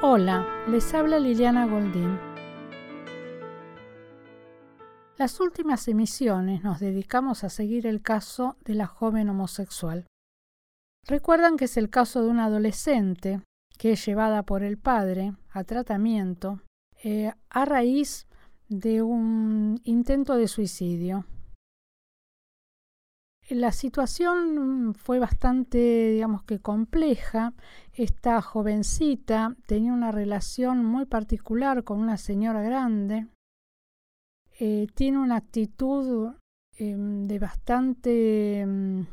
Hola, les habla Liliana Goldín. Las últimas emisiones nos dedicamos a seguir el caso de la joven homosexual. Recuerdan que es el caso de una adolescente que es llevada por el padre a tratamiento eh, a raíz de un intento de suicidio. La situación fue bastante, digamos que compleja. Esta jovencita tenía una relación muy particular con una señora grande. Eh, tiene una actitud em, de bastante em,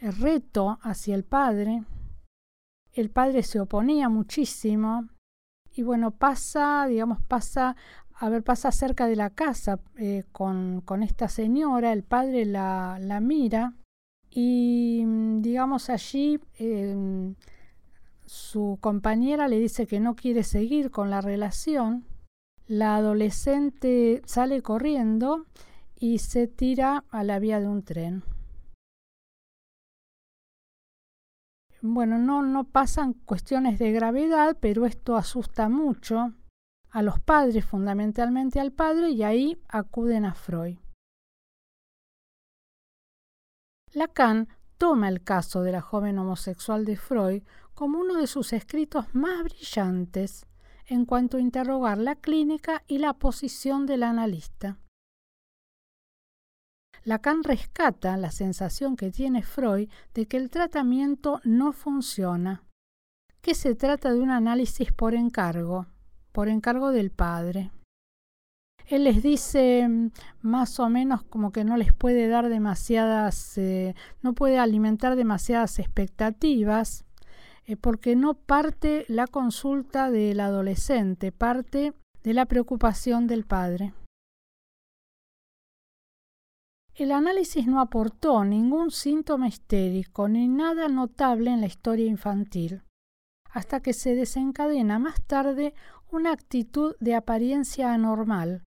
reto hacia el padre. El padre se oponía muchísimo y bueno, pasa, digamos, pasa a ver, pasa cerca de la casa eh, con, con, esta señora, el padre la, la mira y mm, digamos allí em, su compañera le dice que no quiere seguir con la relación. La adolescente sale corriendo y se tira a la vía de un tren. Bueno, no, no pasan cuestiones de gravedad, pero esto asusta mucho a los padres, fundamentalmente al padre, y ahí acuden a Freud. Lacan toma el caso de la joven homosexual de Freud como uno de sus escritos más brillantes en cuanto a interrogar la clínica y la posición del analista. Lacan rescata la sensación que tiene Freud de que el tratamiento no funciona, que se trata de un análisis por encargo, por encargo del padre. Él les dice más o menos como que no les puede dar demasiadas, eh, no puede alimentar demasiadas expectativas, eh, porque no parte la consulta del adolescente, parte de la preocupación del padre. El análisis no aportó ningún síntoma histérico ni nada notable en la historia infantil, hasta que se desencadena más tarde una actitud de apariencia anormal,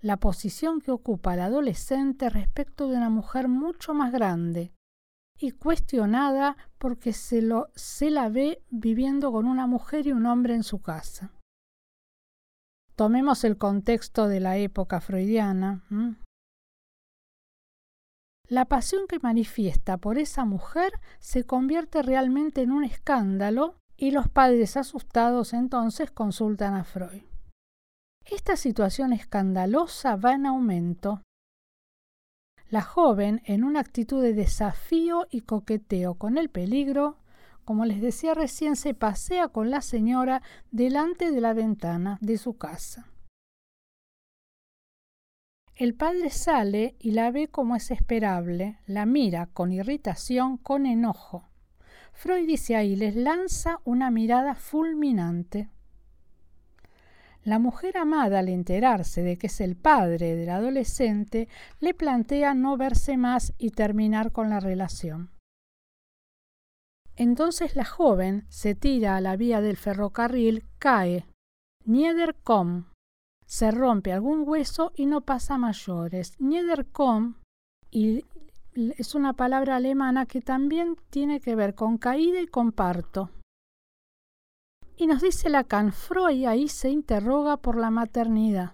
la posición que ocupa el adolescente respecto de una mujer mucho más grande y cuestionada porque se, lo, se la ve viviendo con una mujer y un hombre en su casa. Tomemos el contexto de la época freudiana. La pasión que manifiesta por esa mujer se convierte realmente en un escándalo y los padres asustados entonces consultan a Freud. Esta situación escandalosa va en aumento. La joven, en una actitud de desafío y coqueteo con el peligro, como les decía recién, se pasea con la señora delante de la ventana de su casa. El padre sale y la ve como es esperable, la mira con irritación, con enojo. Freud dice ahí, les lanza una mirada fulminante. La mujer amada, al enterarse de que es el padre del adolescente, le plantea no verse más y terminar con la relación. Entonces la joven se tira a la vía del ferrocarril, cae. Niederkom. Se rompe algún hueso y no pasa mayores. Niederkom y es una palabra alemana que también tiene que ver con caída y con parto. Y nos dice Lacan, Freud ahí se interroga por la maternidad.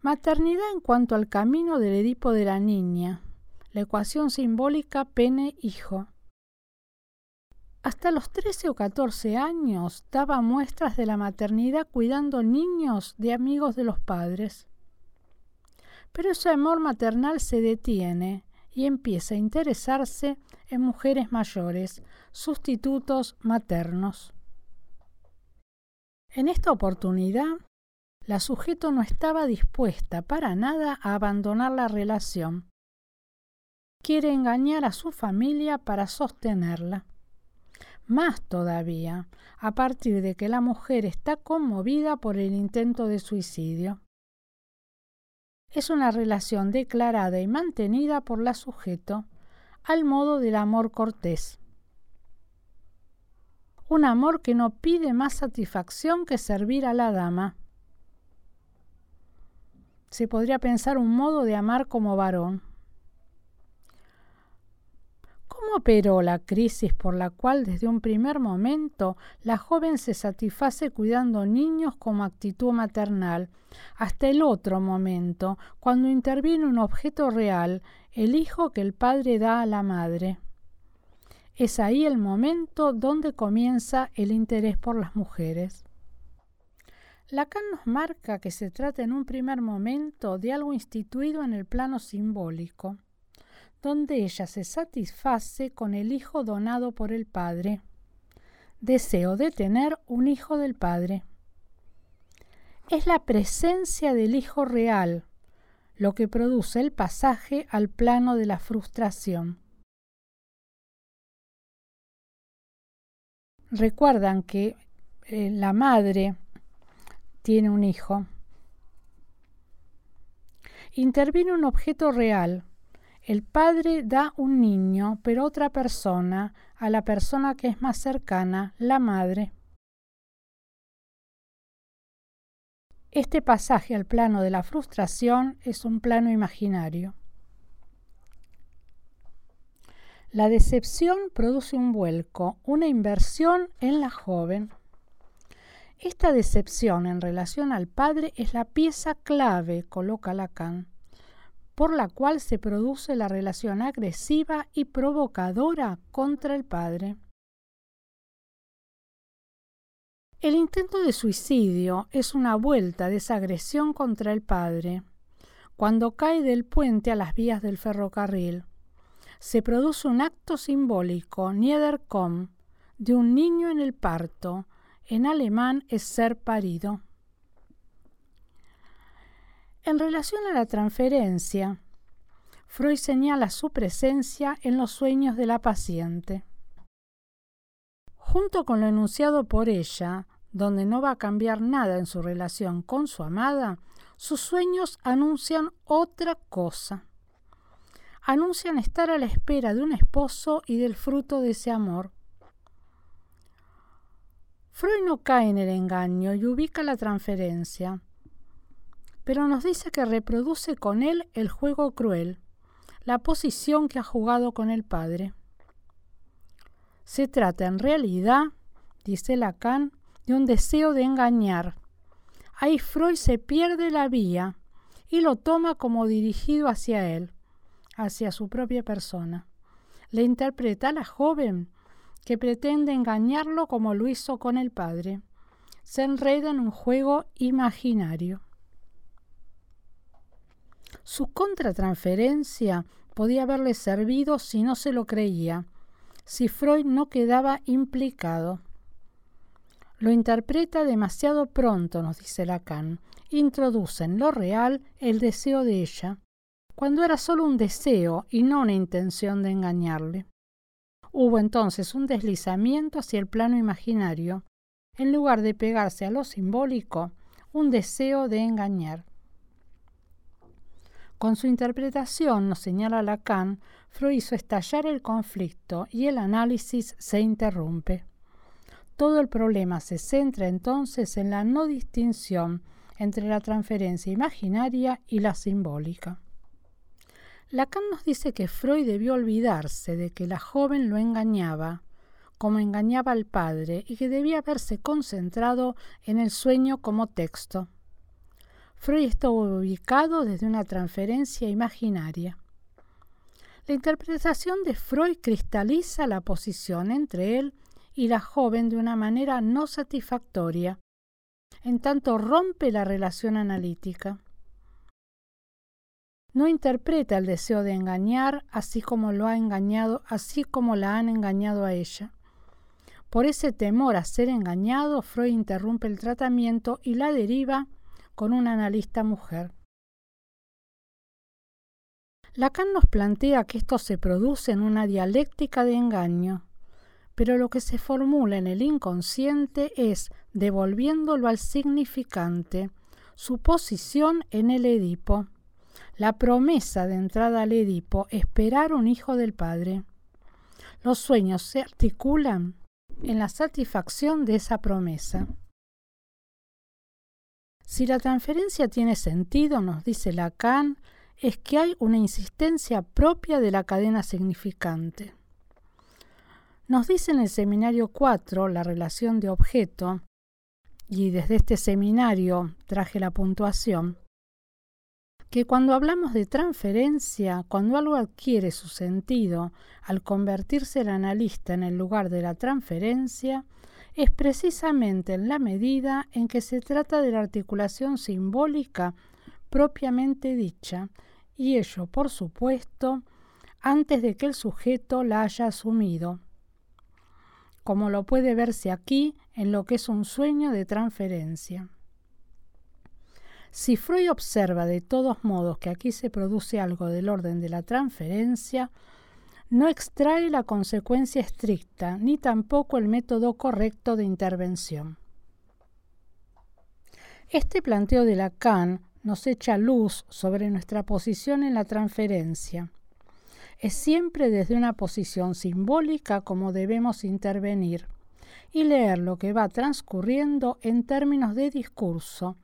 Maternidad en cuanto al camino del Edipo de la niña, la ecuación simbólica pene-hijo. Hasta los 13 o 14 años daba muestras de la maternidad cuidando niños de amigos de los padres. Pero ese amor maternal se detiene y empieza a interesarse en mujeres mayores, sustitutos maternos. En esta oportunidad, la sujeto no estaba dispuesta para nada a abandonar la relación. Quiere engañar a su familia para sostenerla. Más todavía, a partir de que la mujer está conmovida por el intento de suicidio es una relación declarada y mantenida por la sujeto al modo del amor cortés. Un amor que no pide más satisfacción que servir a la dama. Se podría pensar un modo de amar como varón. ¿Cómo ¿Cómo operó la crisis por la cual desde un primer momento la joven se satisface cuidando niños como actitud maternal, hasta el otro momento, cuando interviene un objeto real, el hijo que el padre da a la madre? Es ahí el momento donde comienza el interés por las mujeres. Lacan nos marca que se trata en un primer momento de algo instituido en el plano simbólico donde ella se satisface con el hijo donado por el Padre. Deseo de tener un hijo del Padre. Es la presencia del hijo real lo que produce el pasaje al plano de la frustración. Recuerdan que eh, la madre tiene un hijo. Interviene un objeto real, el padre da un niño, pero otra persona, a la persona que es más cercana, la madre. Este pasaje al plano de la frustración es un plano imaginario. La decepción produce un vuelco, una inversión en la joven. Esta decepción en relación al padre es la pieza clave, coloca Lacan por la cual se produce la relación agresiva y provocadora contra el padre. El intento de suicidio es una vuelta de esa agresión contra el padre. Cuando cae del puente a las vías del ferrocarril, se produce un acto simbólico, Niederkom, de un niño en el parto. En alemán es ser parido. En relación a la transferencia, Freud señala su presencia en los sueños de la paciente. Junto con lo enunciado por ella, donde no va a cambiar nada en su relación con su amada, sus sueños anuncian otra cosa. Anuncian estar a la espera de un esposo y del fruto de ese amor. Freud no cae en el engaño y ubica la transferencia pero nos dice que reproduce con él el juego cruel, la posición que ha jugado con el padre. Se trata en realidad, dice Lacan, de un deseo de engañar. Ahí Freud se pierde la vía y lo toma como dirigido hacia él, hacia su propia persona. Le interpreta a la joven que pretende engañarlo como lo hizo con el padre. Se enreda en un juego imaginario. Su contratransferencia podía haberle servido si no se lo creía, si Freud no quedaba implicado. Lo interpreta demasiado pronto, nos dice Lacan. Introduce en lo real el deseo de ella, cuando era solo un deseo y no una intención de engañarle. Hubo entonces un deslizamiento hacia el plano imaginario, en lugar de pegarse a lo simbólico, un deseo de engañar. Con su interpretación, nos señala Lacan, Freud hizo estallar el conflicto y el análisis se interrumpe. Todo el problema se centra entonces en la no distinción entre la transferencia imaginaria y la simbólica. Lacan nos dice que Freud debió olvidarse de que la joven lo engañaba, como engañaba al padre, y que debía haberse concentrado en el sueño como texto. Freud estuvo ubicado desde una transferencia imaginaria. La interpretación de Freud cristaliza la posición entre él y la joven de una manera no satisfactoria, en tanto rompe la relación analítica. No interpreta el deseo de engañar así como lo ha engañado, así como la han engañado a ella. Por ese temor a ser engañado, Freud interrumpe el tratamiento y la deriva con una analista mujer. Lacan nos plantea que esto se produce en una dialéctica de engaño, pero lo que se formula en el inconsciente es, devolviéndolo al significante, su posición en el Edipo, la promesa de entrada al Edipo, esperar un hijo del Padre. Los sueños se articulan en la satisfacción de esa promesa. Si la transferencia tiene sentido, nos dice Lacan, es que hay una insistencia propia de la cadena significante. Nos dice en el seminario 4 la relación de objeto, y desde este seminario traje la puntuación, que cuando hablamos de transferencia, cuando algo adquiere su sentido al convertirse el analista en el lugar de la transferencia, es precisamente en la medida en que se trata de la articulación simbólica propiamente dicha, y ello, por supuesto, antes de que el sujeto la haya asumido, como lo puede verse aquí en lo que es un sueño de transferencia. Si Freud observa de todos modos que aquí se produce algo del orden de la transferencia, no extrae la consecuencia estricta ni tampoco el método correcto de intervención. Este planteo de Lacan nos echa luz sobre nuestra posición en la transferencia. Es siempre desde una posición simbólica como debemos intervenir y leer lo que va transcurriendo en términos de discurso,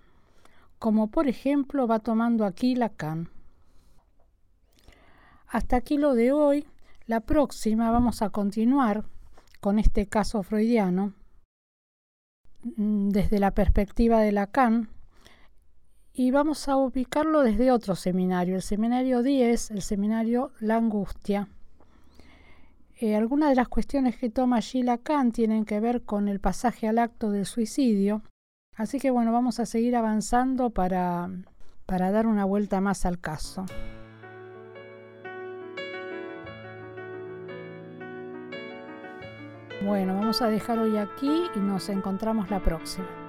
como por ejemplo va tomando aquí Lacan. Hasta aquí lo de hoy. La próxima vamos a continuar con este caso freudiano mm, desde la perspectiva de Lacan y vamos a ubicarlo desde otro seminario, el seminario 10, el seminario La Angustia. Eh, algunas de las cuestiones que toma allí Lacan tienen que ver con el pasaje al acto del suicidio, así que bueno, vamos a seguir avanzando para, para dar una vuelta más al caso. Bueno, vamos a dejar hoy aquí y nos encontramos la próxima.